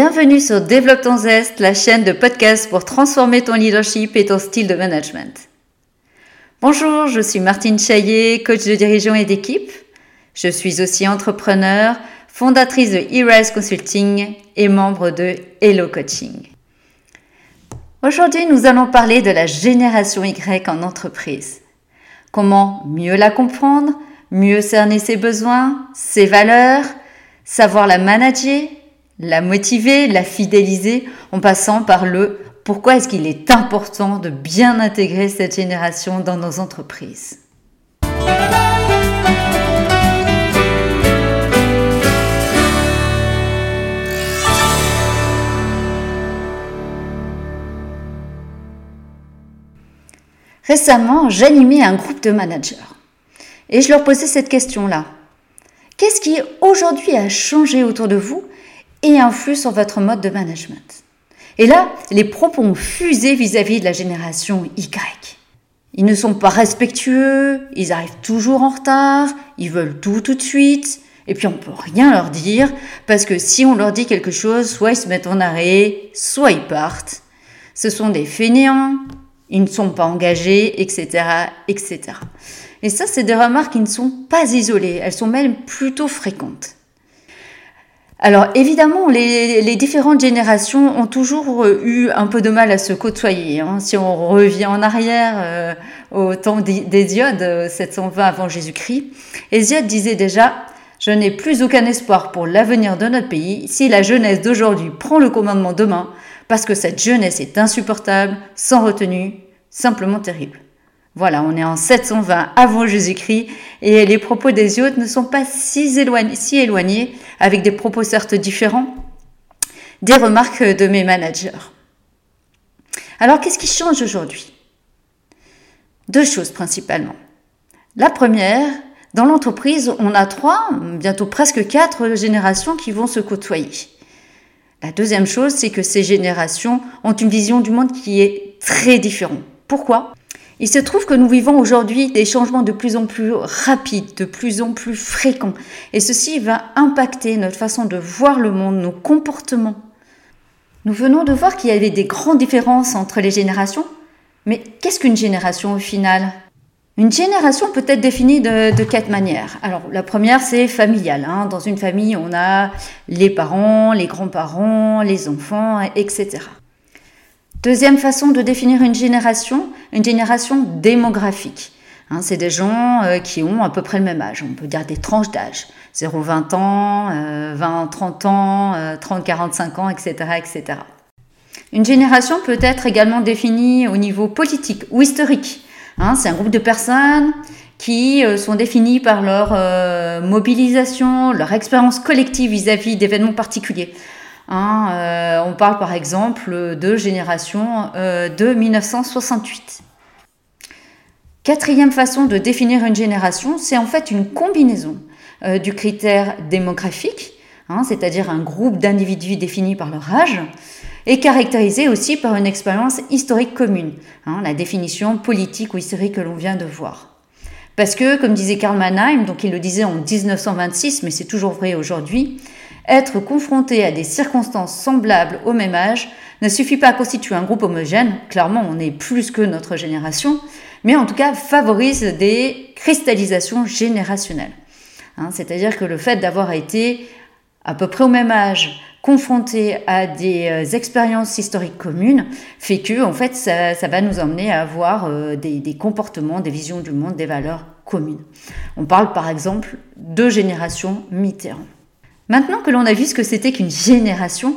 Bienvenue sur Développe ton zeste, la chaîne de podcast pour transformer ton leadership et ton style de management. Bonjour, je suis Martine Chaillet, coach de dirigeants et d'équipe. Je suis aussi entrepreneur, fondatrice de E-Rise Consulting et membre de Hello Coaching. Aujourd'hui, nous allons parler de la génération Y en entreprise. Comment mieux la comprendre, mieux cerner ses besoins, ses valeurs, savoir la manager la motiver, la fidéliser en passant par le pourquoi est-ce qu'il est important de bien intégrer cette génération dans nos entreprises? Récemment, j'animais un groupe de managers et je leur posais cette question-là. Qu'est-ce qui aujourd'hui a changé autour de vous et influe sur votre mode de management. Et là, les propos ont fusé vis-à-vis de la génération Y. Ils ne sont pas respectueux, ils arrivent toujours en retard, ils veulent tout tout de suite, et puis on peut rien leur dire, parce que si on leur dit quelque chose, soit ils se mettent en arrêt, soit ils partent. Ce sont des fainéants, ils ne sont pas engagés, etc., etc. Et ça, c'est des remarques qui ne sont pas isolées, elles sont même plutôt fréquentes. Alors évidemment, les, différentes générations ont toujours euh, eu un peu de mal à se côtoyer. Hein. Si on revient en arrière euh, au temps d'Hésiode, 720 euh, avant Jésus-Christ, Hésiode disait déjà Je n'ai plus aucun espoir pour l'avenir de notre pays si la jeunesse d'aujourd'hui prend le commandement demain, parce que cette jeunesse est insupportable, sans retenue, simplement terrible. Voilà, on est en 720 avant Jésus-Christ et les propos d'Hésiode ne sont pas si éloignés, si éloignés, avec des propos certes différents, des remarques de mes managers. Alors, qu'est-ce qui change aujourd'hui? Deux choses principalement. La première, dans l'entreprise, on a trois, bientôt presque quatre générations qui vont se côtoyer. La deuxième chose, c'est que ces générations ont une vision du monde qui est très différente. Pourquoi? Il se trouve que nous vivons aujourd'hui des changements de plus en plus rapides, de plus en plus fréquents. Et ceci va impacter notre façon de voir le monde, nos comportements. Nous venons de voir qu'il y avait des grandes différences entre les générations. Mais qu'est-ce qu'une génération au final? Une génération peut être définie de, quatre manières. Alors la première, c'est familiale. Hein. Dans une famille, on a les parents, les grands-parents, les enfants, etc. Deuxième façon de définir une génération, une génération démographique. Hein, c'est des gens euh, qui ont à peu près le même âge. On peut dire des tranches d'âge. 0-20 ans, 20-30 euh, ans, 30-45 euh, ans, etc., etc. Une génération peut être également définie au niveau politique ou historique. Hein, c'est un groupe de personnes qui sont définies par leur mobilisation, leur expérience collective vis-à-vis d'événements particuliers. Hein, euh, on parle par exemple de génération euh, de 1968. Quatrième façon de définir une génération, c'est en fait une combinaison euh, du critère démographique, hein, c'est-à-dire un groupe d'individus définis par leur âge, et caractérisé aussi par une expérience historique commune, hein, la définition politique ou historique que l'on vient de voir. Parce que, comme disait Karl Mannheim, donc il le disait en 1926, mais c'est toujours vrai aujourd'hui, être confronté à des circonstances semblables au même âge ne suffit pas à constituer un groupe homogène, clairement on est plus que notre génération, mais en tout cas favorise des cristallisations générationnelles. Hein, c'est-à-dire que le fait d'avoir été à peu près au même âge, confronté à des euh, expériences historiques communes, fait que en fait ça, va nous emmener à avoir euh, des, des comportements, des visions du monde, des valeurs communes. On parle par exemple de génération Mitterrand. Maintenant que l'on a vu ce que c'était qu'une génération,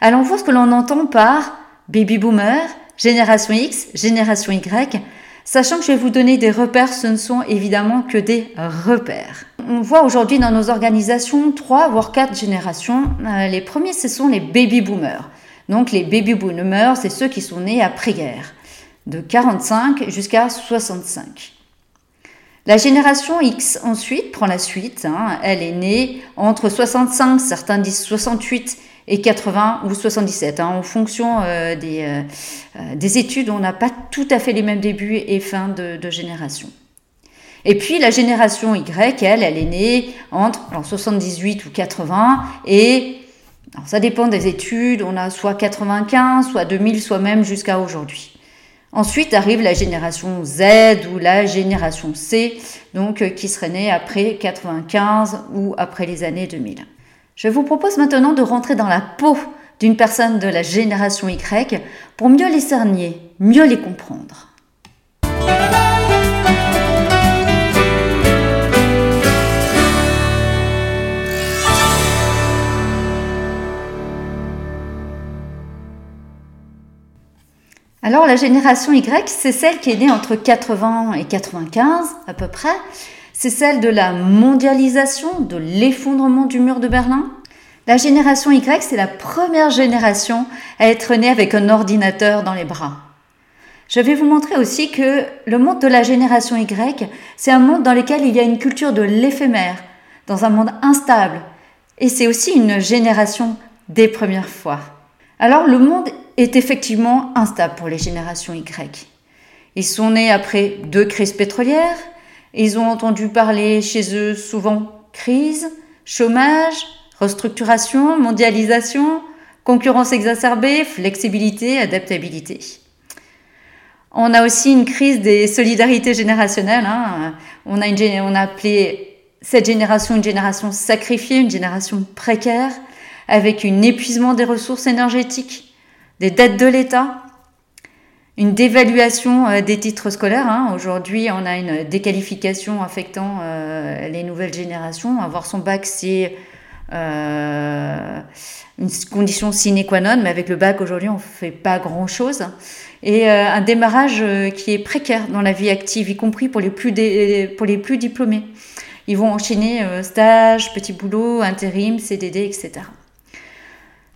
allons voir ce que l'on entend par baby boomer, génération X, génération Y, sachant que je vais vous donner des repères, ce ne sont évidemment que des repères. On voit aujourd'hui dans nos organisations trois voire quatre générations. Euh, les premiers, ce sont les baby boomers. Donc les baby boomers, c'est ceux qui sont nés après-guerre, de 45 jusqu'à 65. La génération X ensuite prend la suite. Hein. Elle est née entre 65, certains disent 68 et 80 ou 77. Hein. En fonction euh, des, euh, euh, des, études, on n'a pas tout à fait les mêmes débuts et fins de, génération. Et puis la génération Y, elle, elle est née entre 78 ou 80 et ça dépend des études, on a soit 95, soit 2000, soit même jusqu'à aujourd'hui. Ensuite arrive la génération Z ou la génération C, donc euh, qui serait née après 95 ou après les années 2000. Je vous propose maintenant de rentrer dans la peau d'une personne de la génération Y pour mieux les cerner, mieux les comprendre. Alors la génération Y, c'est celle qui est née entre 80 et 95 à peu près. C'est celle de la mondialisation, de l'effondrement du mur de Berlin. La génération Y, c'est la première génération à être née avec un ordinateur dans les bras. Je vais vous montrer aussi que le monde de la génération Y, c'est un monde dans lequel il y a une culture de l'éphémère, dans un monde instable. Et c'est aussi une génération des premières fois. Alors le monde est effectivement instable pour les générations Y. Ils sont nés après deux crises pétrolières, ils ont entendu parler chez eux souvent crise, chômage, restructuration, mondialisation, concurrence exacerbée, flexibilité, adaptabilité. On a aussi une crise des solidarités générationnelles. Hein. On, a on a appelé cette génération une génération sacrifiée, une génération précaire, avec un épuisement des ressources énergétiques, des dettes de l'État, une dévaluation euh, des titres scolaires. Hein. Aujourd'hui, on a une déqualification affectant euh, les nouvelles générations. Avoir son bac, c'est euh, une condition sine qua non, mais avec le bac aujourd'hui, on ne fait pas grand-chose. Et un démarrage qui est précaire dans la vie active, y compris pour les plus, pour les plus diplômés. Ils vont enchaîner stage, petit boulot, intérim, CDD, etc.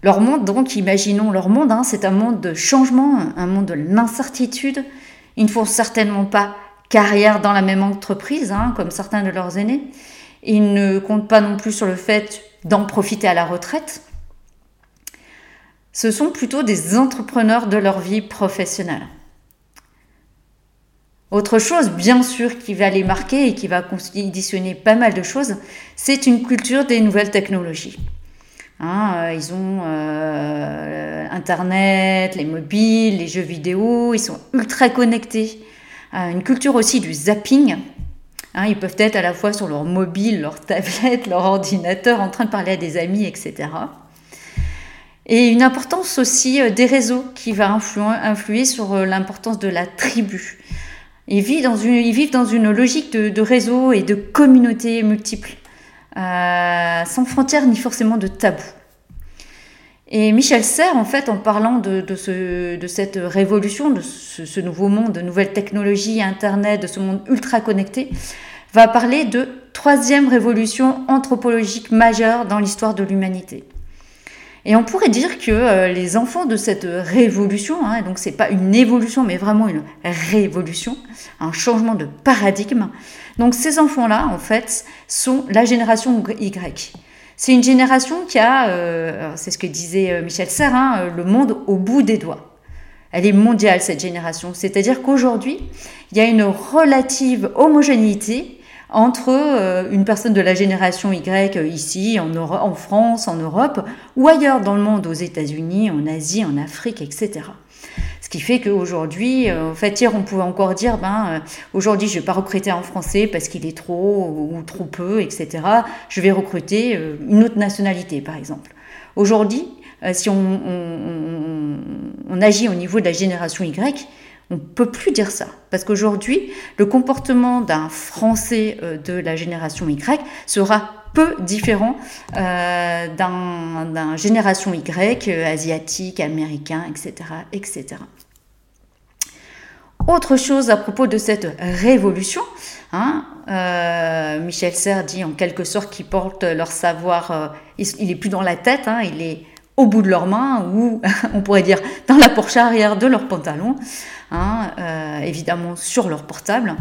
Leur monde, donc, imaginons leur monde, hein, c'est un monde de changement, un monde de l'incertitude. Ils ne font certainement pas carrière dans la même entreprise, hein, comme certains de leurs aînés. Ils ne comptent pas non plus sur le fait d'en profiter à la retraite. Ce sont plutôt des entrepreneurs de leur vie professionnelle. Autre chose, bien sûr, qui va les marquer et qui va conditionner pas mal de choses, c'est une culture des nouvelles technologies. Hein, euh, ils ont euh, Internet, les mobiles, les jeux vidéo, ils sont ultra connectés. Euh, une culture aussi du zapping. Hein, ils peuvent être à la fois sur leur mobile, leur tablette, leur ordinateur, en train de parler à des amis, etc. Et une importance aussi des réseaux qui va influer sur l'importance de la tribu. Ils vivent dans une, logique de, de réseau et de communautés multiples. Euh, sans frontières ni forcément de tabou. Et Michel Serres, en fait, en parlant de cette révolution, de ce, nouveau monde, de nouvelles technologies, Internet, de ce monde ultra connecté, va parler de troisième révolution anthropologique majeure dans l'histoire de l'humanité. Et on pourrait dire que euh, les enfants de cette révolution, hein, donc c'est pas une évolution, mais vraiment une révolution, un changement de paradigme. Donc ces enfants-là, en fait, sont la génération Y. C'est une génération qui a, euh, c'est ce que disait euh, Michel Serre, hein, le monde au bout des doigts. Elle est mondiale, cette génération. C'est-à-dire qu'aujourd'hui, il y a une relative homogénéité entre euh, une personne de la génération Y euh, ici, en, France, en Europe, ou ailleurs dans le monde, aux États-Unis, en Asie, en Afrique, etc. Ce qui fait qu'aujourd'hui, euh, en fait, hier, on pouvait encore dire, ben, aujourd'hui, je ne vais pas recruter en français parce qu'il est trop ou trop peu, etc. Je vais recruter une autre nationalité, par exemple. Aujourd'hui, si on, agit au niveau de la génération Y, on ne peut plus dire ça, parce qu'aujourd'hui, le comportement d'un Français euh, de la génération Y sera peu différent euh, d'un génération Y, euh, asiatique, américain, etc., etc. Autre chose à propos de cette révolution, hein, Michel Serres dit en quelque sorte qu'ils portent leur savoir, il n'est plus dans la tête, hein, il est au bout de leurs mains ou on pourrait dire dans la poche arrière de leurs pantalons, hein, euh, évidemment sur leur portable.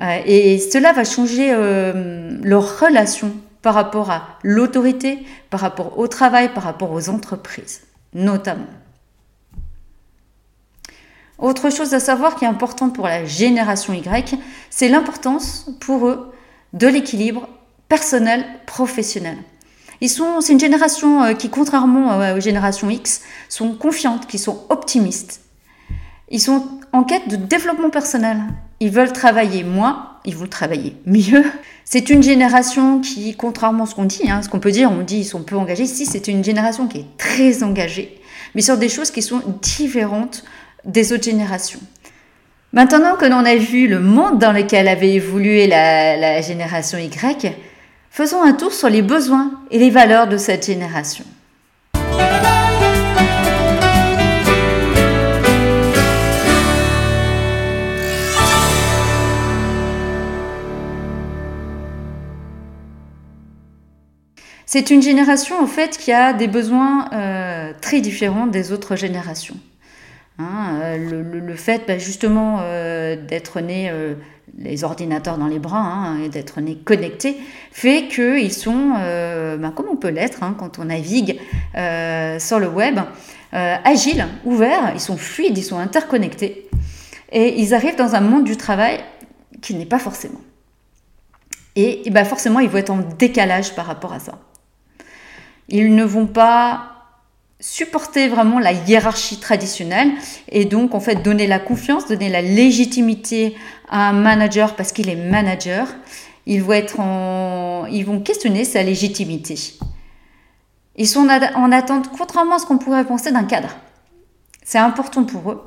Euh, et cela va changer euh, leur relation par rapport à l'autorité, par rapport au travail, par rapport aux entreprises, notamment. Autre chose à savoir qui est importante pour la génération Y, c'est l'importance pour eux de l'équilibre personnel-professionnel. Ils sont, c'est une génération qui, contrairement aux générations X, sont confiantes, qui sont optimistes. Ils sont en quête de développement personnel. Ils veulent travailler moins, ils veulent travailler mieux. C'est une génération qui, contrairement à ce qu'on dit, hein, ce qu'on peut dire, on dit ils sont peu engagés. Si, c'est une génération qui est très engagée, mais sur des choses qui sont différentes des autres générations. Maintenant que l'on a vu le monde dans lequel avait évolué la, la génération Y, faisons un tour sur les besoins et les valeurs de cette génération. C'est une génération en fait qui a des besoins euh, très différents des autres générations. Hein, euh, le, fait bah, justement euh, d'être né les ordinateurs dans les bras hein, et d'être né connectés fait qu'ils sont, bah, comme on peut l'être hein, quand on navigue sur le web, agiles, ouverts, ils sont fluides, ils sont interconnectés et ils arrivent dans un monde du travail qui n'est pas forcément. Et, et bah, forcément, ils vont être en décalage par rapport à ça. Ils ne vont pas supporter vraiment la hiérarchie traditionnelle et donc en fait donner la confiance, donner la légitimité à un manager parce qu'il est manager. Ils vont, être ils vont questionner sa légitimité. Ils sont en attente, contrairement à ce qu'on pourrait penser d'un cadre. C'est important pour eux.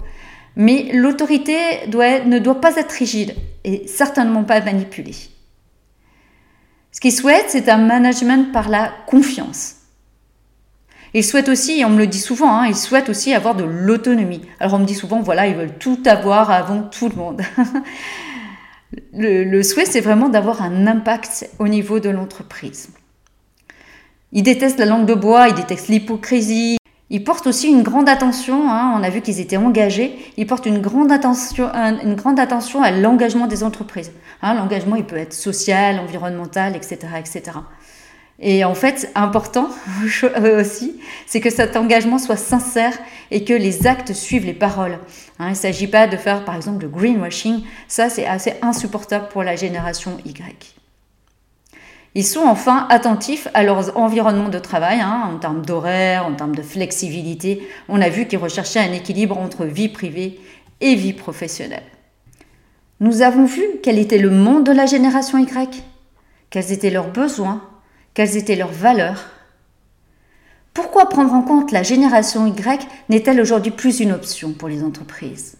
Mais l'autorité ne doit pas être rigide et certainement pas manipulée. Ce qu'ils souhaitent, c'est un management par la confiance. Ils souhaitent aussi, et on me le dit souvent, hein, ils souhaitent aussi avoir de l'autonomie. Alors on me dit souvent, voilà, ils veulent tout avoir avant tout le monde. le, souhait, c'est vraiment d'avoir un impact au niveau de l'entreprise. Ils détestent la langue de bois, ils détestent l'hypocrisie. Ils portent aussi une grande attention, hein, on a vu qu'ils étaient engagés, ils portent une grande attention, une grande attention à l'engagement des entreprises. Hein, l'engagement, il peut être social, environnemental, etc. etc. Et en fait, important aussi, c'est que cet engagement soit sincère et que les actes suivent les paroles. Hein, il ne s'agit pas de faire, par exemple, le greenwashing. Ça, c'est assez insupportable pour la génération Y. Ils sont enfin attentifs à leur environnement de travail, hein, en termes d'horaire, en termes de flexibilité. On a vu qu'ils recherchaient un équilibre entre vie privée et vie professionnelle. Nous avons vu quel était le monde de la génération Y, quels étaient leurs besoins, quelles étaient leurs valeurs Pourquoi prendre en compte la génération Y n'est-elle aujourd'hui plus une option pour les entreprises?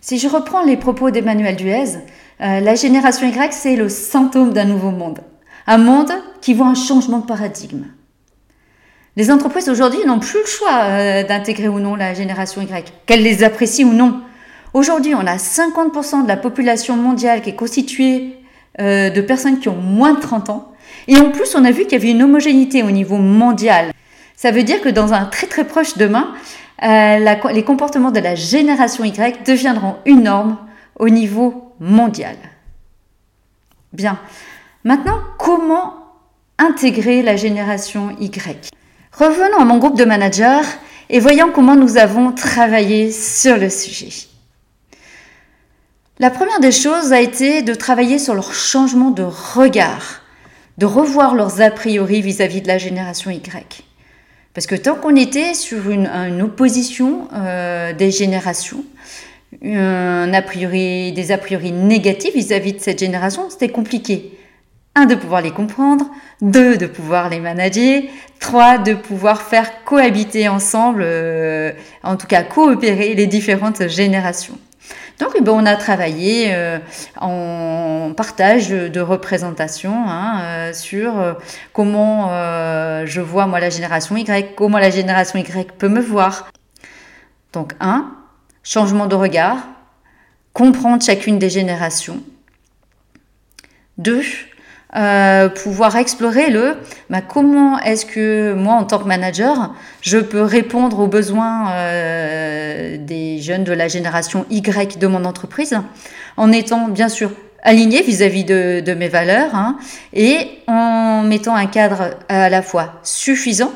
Si je reprends les propos d'Emmanuel Duez, euh, la génération Y, c'est le symptôme d'un nouveau monde. Un monde qui voit un changement de paradigme. Les entreprises aujourd'hui n'ont plus le choix euh, d'intégrer ou non la génération Y, qu'elles les apprécient ou non. Aujourd'hui, on a 50% de la population mondiale qui est constituée euh, de personnes qui ont moins de 30 ans. Et en plus, on a vu qu'il y avait une homogénéité au niveau mondial. Ça veut dire que dans un très très proche demain, euh, les comportements de la génération Y deviendront une norme au niveau mondial. Bien. Maintenant, comment intégrer la génération Y? Revenons à mon groupe de managers et voyons comment nous avons travaillé sur le sujet. La première des choses a été de travailler sur leur changement de regard, de revoir leurs a priori vis-à-vis de la génération Y. Parce que tant qu'on était sur une, opposition euh, des générations, a priori, des a priori négatifs vis-à-vis -vis de cette génération, c'était compliqué. Un, de pouvoir les comprendre. Deux, de pouvoir les manager. Trois, de pouvoir faire cohabiter ensemble, euh, en tout cas coopérer les différentes générations. Donc, eh ben, on a travaillé euh, en partage de représentation hein, euh, sur comment je vois moi la génération Y, comment la génération Y peut me voir. Donc, un, changement de regard, comprendre chacune des générations. Deux, euh, pouvoir explorer le bah, comment est-ce que moi en tant que manager je peux répondre aux besoins euh, des jeunes de la génération Y de mon entreprise en étant bien sûr aligné vis-à-vis de, de, mes valeurs hein, et en mettant un cadre à la fois suffisant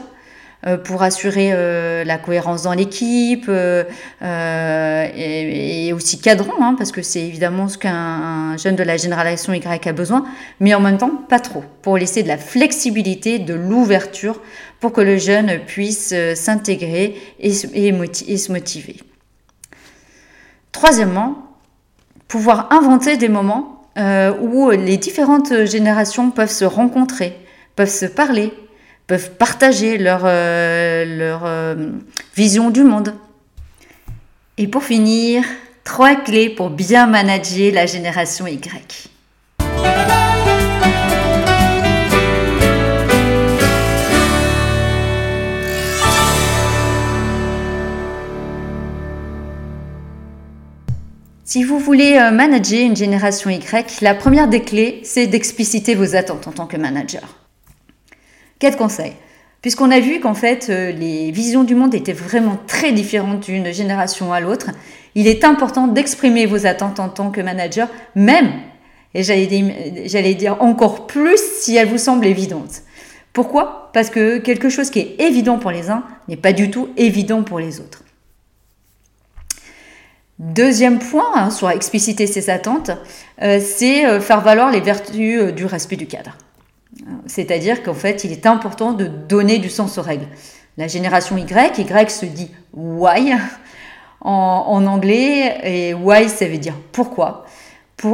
pour assurer euh, la cohérence dans l'équipe euh, et, aussi cadrant, hein, parce que c'est évidemment ce qu'un jeune de la génération Y a besoin, mais en même temps pas trop, pour laisser de la flexibilité, de l'ouverture, pour que le jeune puisse s'intégrer et se motiver. Troisièmement, pouvoir inventer des moments où les différentes générations peuvent se rencontrer, peuvent se parler, peuvent partager leur, euh, euh, vision du monde. Et pour finir, trois clés pour bien manager la génération Y. Si vous voulez euh, manager une génération Y, la première des clés, c'est d'expliciter vos attentes en tant que manager. Quatre conseils. Puisqu'on a vu qu'en fait, euh, les visions du monde étaient vraiment très différentes d'une génération à l'autre, il est important d'exprimer vos attentes en tant que manager, même, et j'allais dire, encore plus si elles vous semblent évidentes. Pourquoi? Parce que quelque chose qui est évident pour les uns n'est pas du tout évident pour les autres. Deuxième point hein, sur expliciter ses attentes, euh, c'est euh, faire valoir les vertus du respect du cadre. C'est-à-dire qu'en fait, il est important de donner du sens aux règles. La génération Y, Y se dit why en, anglais, et why ça veut dire pourquoi.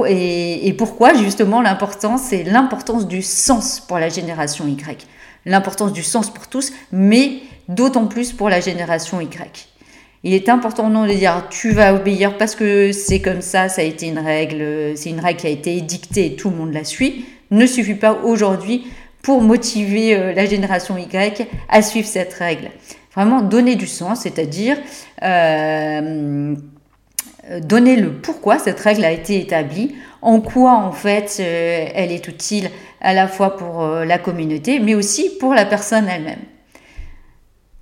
et, pourquoi justement l'importance, c'est l'importance du sens pour la génération Y. L'importance du sens pour tous, mais d'autant plus pour la génération Y. Il est important non de dire tu vas obéir parce que c'est comme ça, ça a été une règle, c'est une règle qui a été édictée et tout le monde la suit ne suffit pas aujourd'hui pour motiver euh, la génération Y à suivre cette règle. Vraiment donner du sens, c'est-à-dire euh, donner le pourquoi cette règle a été établie, en quoi en fait euh, elle est utile à la fois pour la communauté, mais aussi pour la personne elle-même.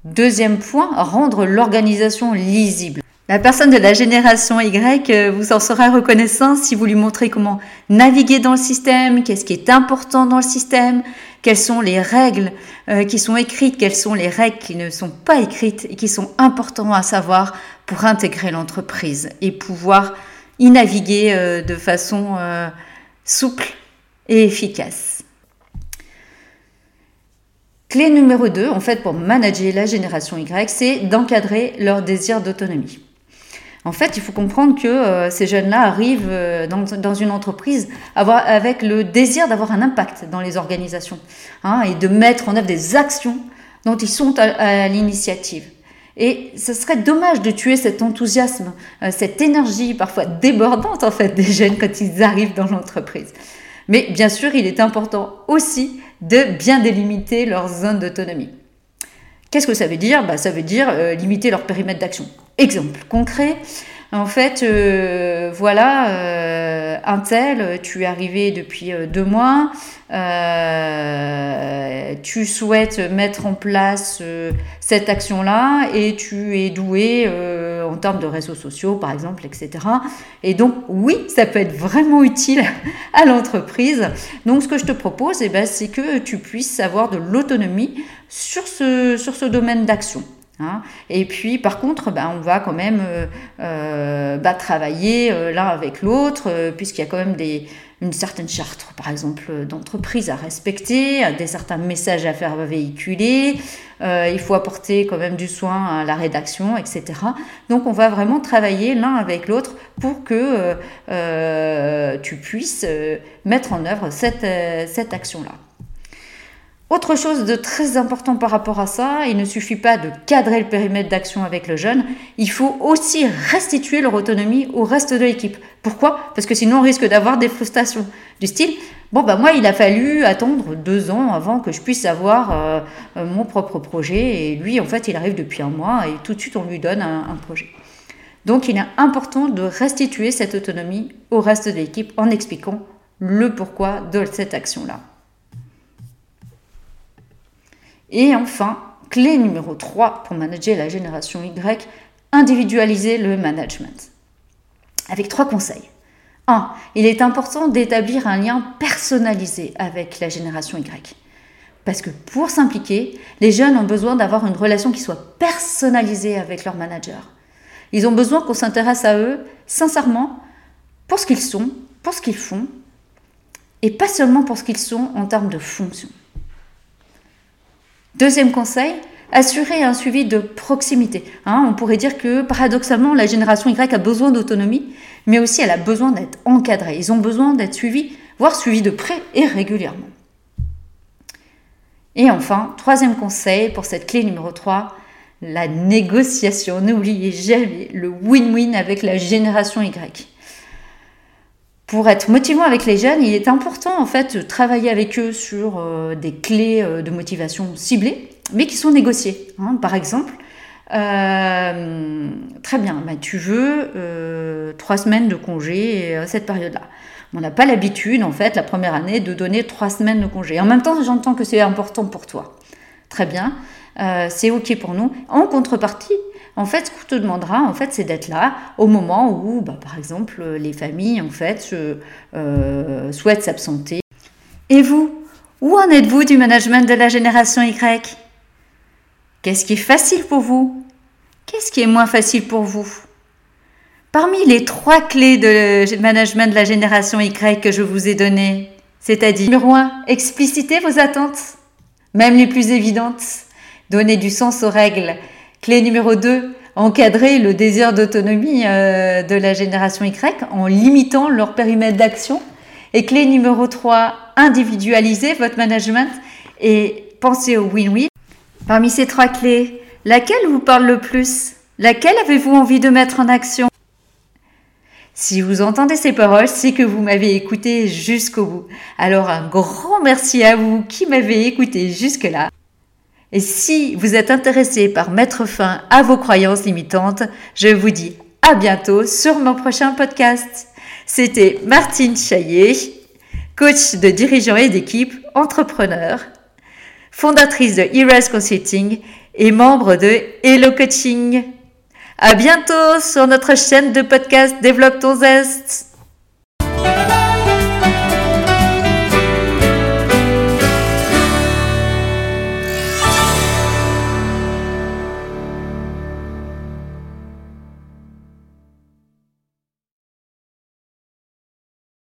Deuxième point, rendre l'organisation lisible. La personne de la génération Y euh, vous en sera reconnaissant si vous lui montrez comment naviguer dans le système, qu'est-ce qui est important dans le système, quelles sont les règles euh, qui sont écrites, quelles sont les règles qui ne sont pas écrites et qui sont importantes à savoir pour intégrer l'entreprise et pouvoir y naviguer euh, de façon souple et efficace. Clé numéro 2, en fait, pour manager la génération Y, c'est d'encadrer leur désir d'autonomie. En fait, il faut comprendre que euh, ces jeunes-là arrivent euh, dans, une entreprise avec le désir d'avoir un impact dans les organisations hein, et de mettre en œuvre des actions dont ils sont à, l'initiative. Et ce serait dommage de tuer cet enthousiasme, euh, cette énergie parfois débordante en fait des jeunes quand ils arrivent dans l'entreprise. Mais bien sûr, il est important aussi de bien délimiter leur zone d'autonomie. Qu'est-ce que ça veut dire? Bah, Ça veut dire limiter leur périmètre d'action. Exemple concret, en fait, euh, voilà, euh, un tel, tu es arrivé depuis euh, deux mois, tu souhaites mettre en place cette action-là et tu es doué en termes de réseaux sociaux, par exemple, etc. Et donc, oui, ça peut être vraiment utile à l'entreprise. Donc, ce que je te propose, eh ben, c'est que tu puisses avoir de l'autonomie sur ce, sur ce domaine d'action. Hein. et puis, par contre, ben, on va quand même euh, euh, bah, travailler euh, l'un avec l'autre, puisqu'il y a quand même des, une certaine charte, par exemple, d'entreprise à respecter, des certains messages à faire véhiculer. il faut apporter quand même du soin à la rédaction, etc. Donc, on va vraiment travailler l'un avec l'autre pour que tu puisses mettre en œuvre cette, cette action-là. Autre chose de très important par rapport à ça, il ne suffit pas de cadrer le périmètre d'action avec le jeune, il faut aussi restituer leur autonomie au reste de l'équipe. Pourquoi? Parce que sinon on risque d'avoir des frustrations du style bon bah moi il a fallu attendre deux ans avant que je puisse avoir euh, euh, mon propre projet et lui en fait il arrive depuis un mois et tout de suite on lui donne un, un projet. Donc il est important de restituer cette autonomie au reste de l'équipe en expliquant le pourquoi de cette action-là. Et enfin, clé numéro 3 pour manager la génération Y, individualiser le management. Avec trois conseils. 1. Il est important d'établir un lien personnalisé avec la génération Y. Parce que pour s'impliquer, les jeunes ont besoin d'avoir une relation qui soit personnalisée avec leur manager. Ils ont besoin qu'on s'intéresse à eux sincèrement pour ce qu'ils sont, pour ce qu'ils font, et pas seulement pour ce qu'ils sont en termes de fonction. Deuxième conseil, assurer un suivi de proximité. Hein, on pourrait dire que paradoxalement, la génération Y a besoin d'autonomie, mais aussi elle a besoin d'être encadrée. Ils ont besoin d'être suivis, voire suivis de près et régulièrement. Et enfin, troisième conseil pour cette clé numéro 3, la négociation. N'oubliez jamais le win-win avec la génération Y. Pour être motivant avec les jeunes, il est important en fait de travailler avec eux sur euh, des clés euh, de motivation ciblées, mais qui sont négociées. Hein. Par exemple, euh, très bien, bah, tu veux trois semaines de congé à cette période-là. On n'a pas l'habitude, en fait, la première année, de donner trois semaines de congé. En même temps, j'entends que c'est important pour toi. Très bien, euh, c'est OK pour nous. En contrepartie, en fait, ce qu'on te demandera, en fait, c'est d'être là au moment où, bah, par exemple, les familles, en fait, euh, souhaitent s'absenter. Et vous, où en êtes-vous du management de la génération Y? Qu'est-ce qui est facile pour vous? Qu'est-ce qui est moins facile pour vous? Parmi les trois clés de management de la génération Y que je vous ai données, c'est-à-dire numéro 1, expliciter vos attentes, même les plus évidentes, donner du sens aux règles. Clé numéro 2, encadrer le désir d'autonomie euh, de la génération Y en limitant leur périmètre d'action. Et clé numéro 3, individualiser votre management et penser au win-win. Parmi ces trois clés, laquelle vous parle le plus? Laquelle avez-vous envie de mettre en action? Si vous entendez ces paroles, c'est que vous m'avez écouté jusqu'au bout. Alors un grand merci à vous qui m'avez écouté jusque-là. Et si vous êtes intéressé par mettre fin à vos croyances limitantes, je vous dis à bientôt sur mon prochain podcast. C'était Martine Chaillet, coach de dirigeants et d'équipe, entrepreneur, fondatrice de Heroes Consulting et membre de Hello Coaching. À bientôt sur notre chaîne de podcast Développe ton zeste.